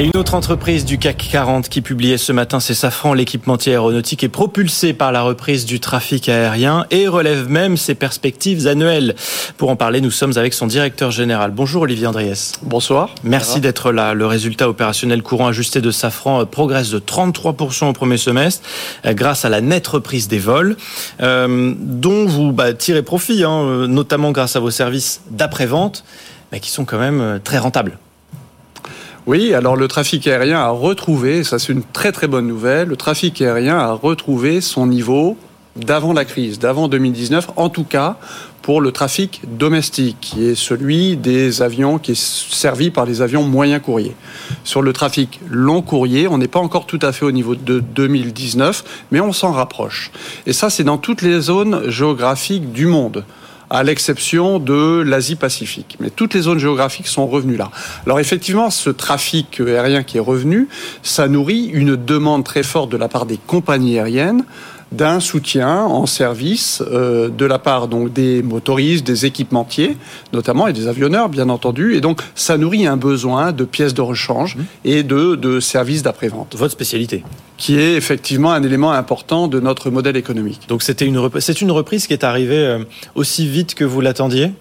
Et une autre entreprise du CAC 40 qui publiait ce matin, c'est Safran, l'équipementier aéronautique est propulsé par la reprise du trafic aérien et relève même ses perspectives annuelles. Pour en parler, nous sommes avec son directeur général. Bonjour Olivier Andriès. Bonsoir. Merci d'être là. Le résultat opérationnel courant ajusté de Safran euh, progresse de 33% au premier semestre euh, grâce à la nette reprise des vols, euh, dont vous bah, tirez profit, hein, notamment grâce à vos services d'après-vente, mais qui sont quand même très rentables. Oui, alors le trafic aérien a retrouvé, ça c'est une très très bonne nouvelle, le trafic aérien a retrouvé son niveau d'avant la crise, d'avant 2019, en tout cas pour le trafic domestique, qui est celui des avions qui est servi par les avions moyens courriers. Sur le trafic long courrier, on n'est pas encore tout à fait au niveau de 2019, mais on s'en rapproche. Et ça, c'est dans toutes les zones géographiques du monde à l'exception de l'Asie-Pacifique. Mais toutes les zones géographiques sont revenues là. Alors effectivement, ce trafic aérien qui est revenu, ça nourrit une demande très forte de la part des compagnies aériennes d'un soutien en service euh, de la part donc des motoristes, des équipementiers, notamment et des avionneurs bien entendu. Et donc ça nourrit un besoin de pièces de rechange mmh. et de, de services d'après-vente. Votre spécialité Qui est effectivement un élément important de notre modèle économique. Donc c'était une c'est une reprise qui est arrivée euh, aussi vite que vous l'attendiez?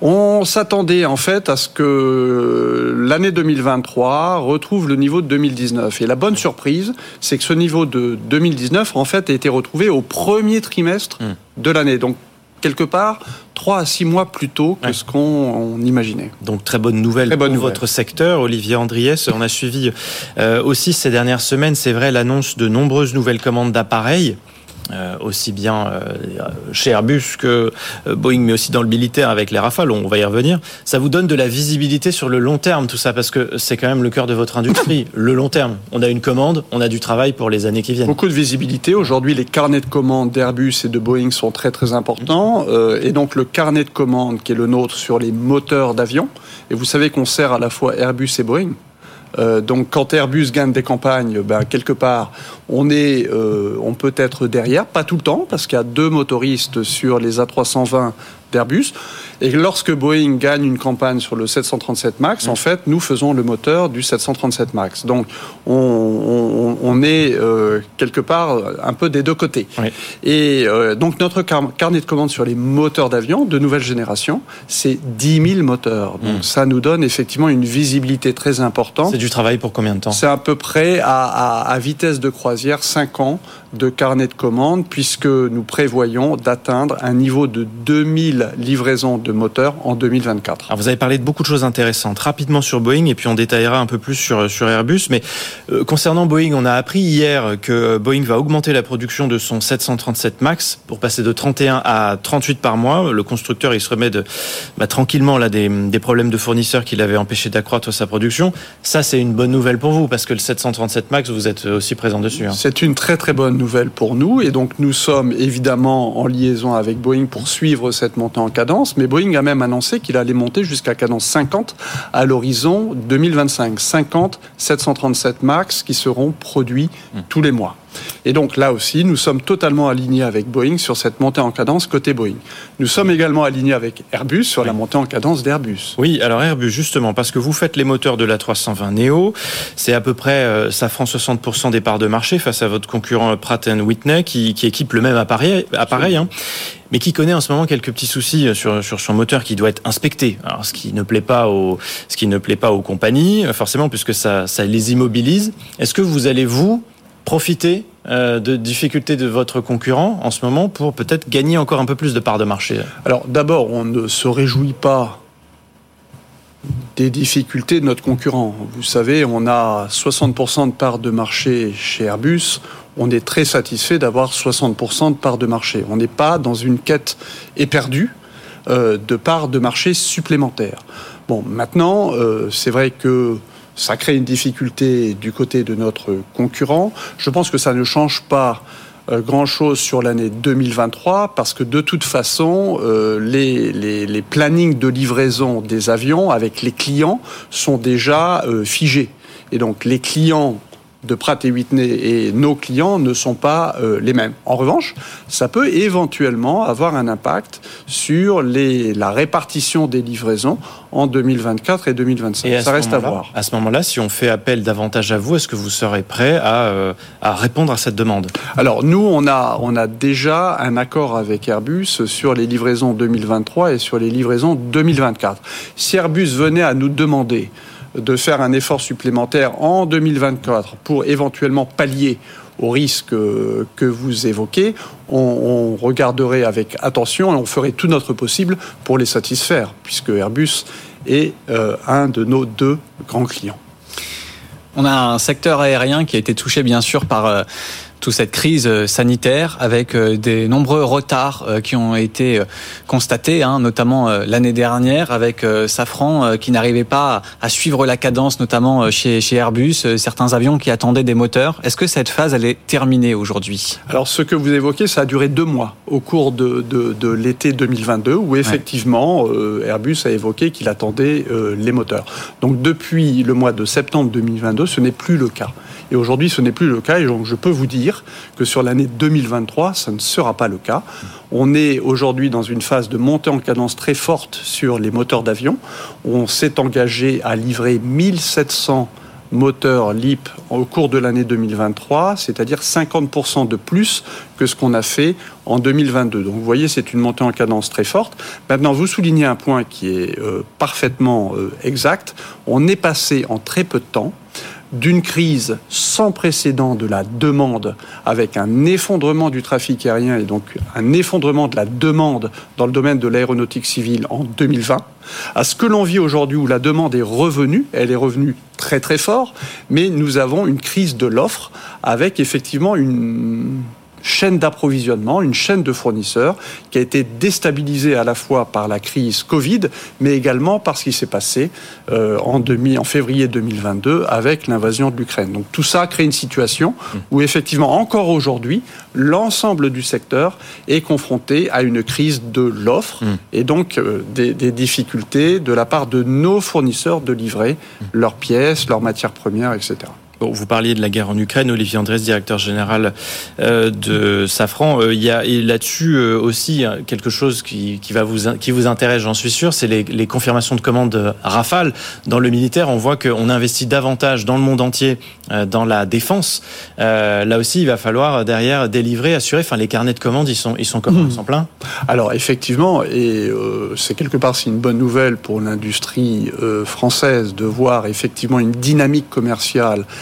On s'attendait en fait à ce que l'année 2023 retrouve le niveau de 2019. Et la bonne surprise, c'est que ce niveau de 2019 en fait a été retrouvé au premier trimestre hmm. de l'année. Donc quelque part trois à six mois plus tôt que ce qu'on imaginait. Donc très bonne nouvelle pour votre secteur, Olivier Andriès. On a suivi euh, aussi ces dernières semaines, c'est vrai, l'annonce de nombreuses nouvelles commandes d'appareils. Euh, aussi bien euh, chez Airbus que euh, Boeing, mais aussi dans le militaire avec les Rafales, on va y revenir. Ça vous donne de la visibilité sur le long terme, tout ça, parce que c'est quand même le cœur de votre industrie, le long terme. On a une commande, on a du travail pour les années qui viennent. Beaucoup de visibilité. Aujourd'hui, les carnets de commandes d'Airbus et de Boeing sont très très importants. et donc le carnet de commandes qui est le nôtre sur les moteurs d'avion, et vous savez qu'on sert à la fois Airbus et Boeing. Euh, donc quand Airbus gagne des campagnes, ben, quelque part, on est, euh, on peut être derrière, pas tout le temps, parce qu'il y a deux motoristes sur les A320 d'Airbus. Et lorsque Boeing gagne une campagne sur le 737 MAX, en fait, nous faisons le moteur du 737 MAX. Donc, on, est euh, quelque part un peu des deux côtés. Et euh, donc, notre carnet de commandes sur les moteurs d'avion de nouvelle génération, c'est 10 000 moteurs. Donc, mm. ça nous donne effectivement une visibilité très importante. C'est du travail pour combien de temps? C'est à peu près à, à vitesse de croisière 5 ans de carnet de commandes, puisque nous prévoyons d'atteindre un niveau de 2000 livraisons de moteurs en 2024. Alors vous avez parlé de beaucoup de choses intéressantes. Rapidement sur Boeing, et puis on détaillera un peu plus sur, sur Airbus. Mais euh, concernant Boeing, on a appris hier que Boeing va augmenter la production de son 737 MAX pour passer de 31 à 38 par mois. Le constructeur, il se remet de, bah, tranquillement là, des, des problèmes de fournisseurs qui l'avaient empêché d'accroître sa production. Ça, c'est une bonne nouvelle pour vous, parce que le 737 MAX, vous êtes aussi présent dessus. Hein. C'est une très très bonne nouvelle pour nous, et donc nous sommes évidemment en liaison avec Boeing pour suivre cette montée en cadence, mais Boeing a même annoncé qu'il allait monter jusqu'à cadence 50 à l'horizon 2025. 50 737 MAX qui seront produits mmh. tous les mois. Et donc là aussi, nous sommes totalement alignés avec Boeing sur cette montée en cadence côté Boeing. Nous sommes également alignés avec Airbus sur la montée en cadence d'Airbus. Oui, alors Airbus, justement, parce que vous faites les moteurs de la 320 Neo, c'est à peu près, euh, ça prend 60% des parts de marché face à votre concurrent Pratt Whitney qui, qui équipe le même appareil, appareil hein, mais qui connaît en ce moment quelques petits soucis euh, sur, sur son moteur qui doit être inspecté. Alors, ce qui ne plaît pas aux, ce qui ne plaît pas aux compagnies, forcément, puisque ça, ça les immobilise. Est-ce que vous allez, vous, profiter euh, de difficultés de votre concurrent en ce moment pour peut-être gagner encore un peu plus de parts de marché Alors d'abord, on ne se réjouit pas des difficultés de notre concurrent. Vous savez, on a 60% de parts de marché chez Airbus. On est très satisfait d'avoir 60% de parts de marché. On n'est pas dans une quête éperdue euh, de parts de marché supplémentaires. Bon, maintenant, euh, c'est vrai que ça crée une difficulté du côté de notre concurrent. Je pense que ça ne change pas euh, grand-chose sur l'année 2023 parce que de toute façon, euh, les, les, plannings de livraison des avions avec les clients sont déjà euh, figés. Et donc les clients de Pratt et Whitney et nos clients ne sont pas euh, les mêmes. En revanche, ça peut éventuellement avoir un impact sur les, la répartition des livraisons en 2024 et 2025. ça reste à voir. À ce moment-là, si on fait appel davantage à vous, est-ce que vous serez prêt à, euh, à répondre à cette demande? Alors nous, on a, on a déjà un accord avec Airbus sur les livraisons 2023 et sur les livraisons 2024. Si Airbus venait à nous demander de faire un effort supplémentaire en 2024 pour éventuellement pallier au risque que vous évoquez, on, regarderait avec attention et on ferait tout notre possible pour les satisfaire, puisque Airbus est euh, un de nos deux grands clients. On a un secteur aérien qui a été touché bien sûr par euh, toute cette crise euh, sanitaire avec euh, des nombreux retards euh, qui ont été constatés, hein, notamment l'année dernière avec Safran qui n'arrivait pas à suivre la cadence, notamment chez, chez Airbus, certains avions qui attendaient des moteurs. Est-ce que cette phase elle est terminée aujourd'hui? Alors ce que vous évoquez, ça a duré deux mois au cours de, de, l'été 2022 où effectivement Airbus a évoqué qu'il attendait les moteurs. Donc depuis le mois de septembre 2022, ce n'est plus le cas. Et aujourd'hui, ce n'est plus le cas. Et donc, je peux vous dire que sur l'année 2023, ça ne sera pas le cas. On est aujourd'hui dans une phase de montée en cadence très forte sur les moteurs d'avion. On s'est engagé à livrer 1700 moteurs LEAP au cours de l'année 2023, c'est-à-dire 50% de plus que ce qu'on a fait en 2022. Donc vous voyez, c'est une montée en cadence très forte. Maintenant, vous soulignez un point qui est euh, parfaitement euh, exact. On est passé en très peu de temps d'une crise sans précédent de la demande, avec un effondrement du trafic aérien et donc un effondrement de la demande dans le domaine de l'aéronautique civile en 2020, à ce que l'on vit aujourd'hui où la demande est revenue, elle est revenue très très fort, mais nous avons une crise de l'offre avec effectivement une chaîne d'approvisionnement, une chaîne de fournisseurs qui a été déstabilisée à la fois par la crise Covid, mais également par ce qui s'est passé euh, en, demi, en février 2022 avec l'invasion de l'Ukraine. Donc tout ça crée une situation où effectivement encore aujourd'hui, l'ensemble du secteur est confronté à une crise de l'offre mm. et donc euh, des, des, difficultés de la part de nos fournisseurs de livrer leurs pièces, leurs matières premières, etc vous parliez de la guerre en Ukraine, Olivier Andrés, directeur général euh, de Safran. Euh, il y a là-dessus euh, aussi quelque chose qui, qui, va vous, qui vous intéresse, j'en suis sûr, c'est les, les, confirmations de commandes Rafale. Dans le militaire, on voit qu'on investit davantage dans le monde entier dans la défense. là aussi, il va falloir derrière délivrer, assurer. Enfin, les carnets de commandes, ils sont, ils sont comment? Ils sont pleins? Alors, effectivement, et c'est quelque part c'est une bonne nouvelle pour l'industrie française de voir effectivement une dynamique commerciale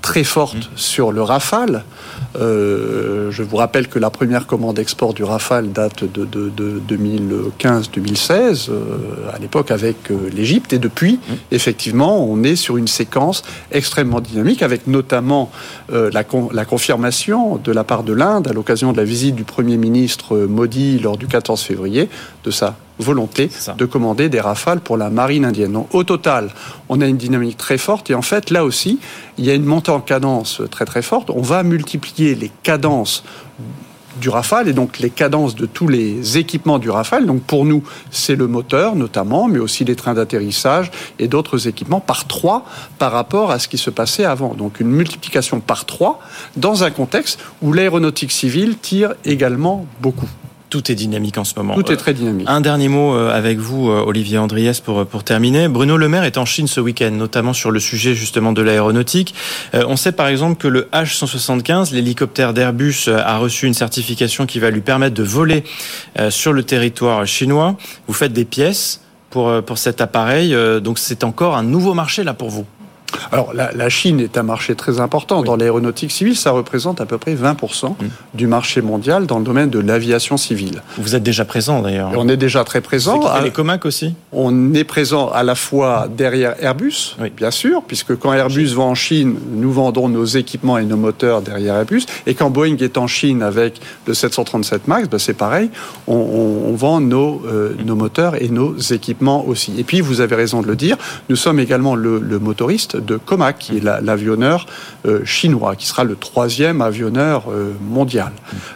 très forte mmh. sur le Rafale. Euh, je vous rappelle que la première commande export du Rafale date de, 2015-2016, euh, à l'époque avec euh, l'Égypte. Et depuis, mmh. effectivement, on est sur une séquence extrêmement dynamique, avec notamment la, la, confirmation de la part de l'Inde, à l'occasion de la visite du Premier ministre Modi lors du 14 février, de sa volonté de commander des rafales pour la marine indienne. Donc, au total, on a une dynamique très forte et en fait, là aussi, il y a une montée en cadence très très forte. On va multiplier les cadences du Rafale et donc les cadences de tous les équipements du Rafale. Donc pour nous, c'est le moteur notamment, mais aussi les trains d'atterrissage et d'autres équipements par trois par rapport à ce qui se passait avant. Donc une multiplication par trois dans un contexte où l'aéronautique civile tire également beaucoup. Tout est dynamique en ce moment. Tout est très dynamique. Un dernier mot euh, avec vous, euh, Olivier Andriès, pour, pour terminer. Bruno Le Maire est en Chine ce week-end, notamment sur le sujet justement de l'aéronautique. Euh, on sait par exemple que le H175, l'hélicoptère d'Airbus, a reçu une certification qui va lui permettre de voler sur le territoire chinois. Vous faites des pièces pour, pour cet appareil, donc c'est encore un nouveau marché là pour vous. Alors, la, Chine est un marché très important. Dans l'aéronautique civile, ça représente à peu près 20% mm. du marché mondial dans le domaine de l'aviation civile. Vous êtes déjà présent d'ailleurs. On est déjà très présent. C'est les Comac aussi On est présent à la fois derrière Airbus, bien sûr, puisque quand Airbus va en Chine, nous vendons nos équipements et nos moteurs derrière Airbus. Et quand Boeing est en Chine avec le 737 MAX, ben c'est pareil, on, vend nos, euh, nos moteurs et nos équipements aussi. Et puis, vous avez raison de le dire, nous sommes également le motoriste de Comac, qui est l'avionneur euh, chinois, qui sera le troisième avionneur euh, mondial.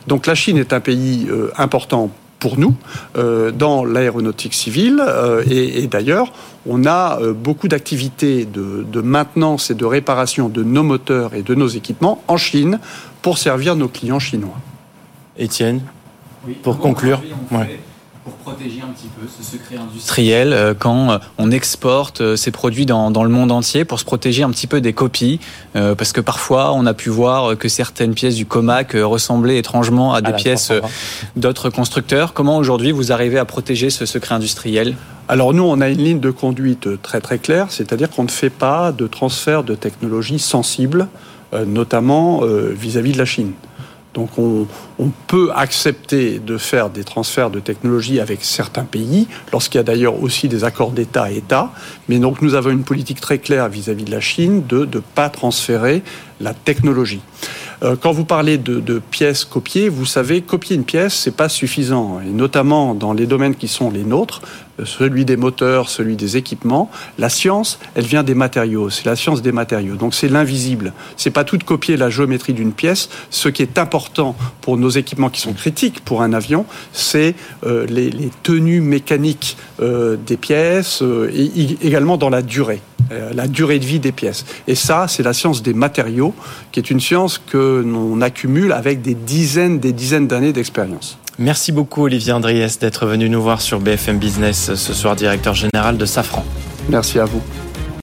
Donc la Chine est un pays euh, important pour nous dans l'aéronautique civile. et, d'ailleurs, on a beaucoup d'activités de, de maintenance et de réparation de nos moteurs et de nos équipements en Chine pour servir nos clients chinois. Étienne, pour conclure pour protéger un petit peu ce secret industriel euh, quand euh, on exporte euh, ces produits dans, dans, le monde entier pour se protéger un petit peu des copies parce que parfois on a pu voir que certaines pièces du Comac ressemblaient étrangement à des pièces d'autres constructeurs. Comment aujourd'hui vous arrivez à protéger ce secret industriel? Alors nous, on a une ligne de conduite très très claire, c'est-à-dire qu'on ne fait pas de transfert de technologies sensibles, notamment vis à -vis de la Chine. Donc on, peut accepter de faire des transferts de technologie avec certains pays, lorsqu'il y a d'ailleurs aussi des accords d'État à État. Mais donc nous avons une politique très claire vis-à-vis de la Chine de ne pas transférer la technologie. Euh, quand vous parlez de, pièces copiées, vous savez, copier une pièce, c'est pas suffisant. Et notamment dans les domaines qui sont les nôtres, euh, celui des moteurs, celui des équipements, la science, elle vient des matériaux. C'est la science des matériaux. Donc c'est l'invisible. C'est pas tout de copier la géométrie d'une pièce. Ce qui est important pour nos équipements qui sont critiques pour un avion, c'est euh, les, tenues mécaniques des pièces et également dans la durée. Euh, la durée de vie des pièces. Et ça, c'est la science des matériaux, qui est une science que l'on accumule avec des dizaines, des dizaines d'années d'expérience. Merci beaucoup Olivier Andriès d'être venu nous voir sur BFM Business ce soir, directeur général de Safran. Merci à vous.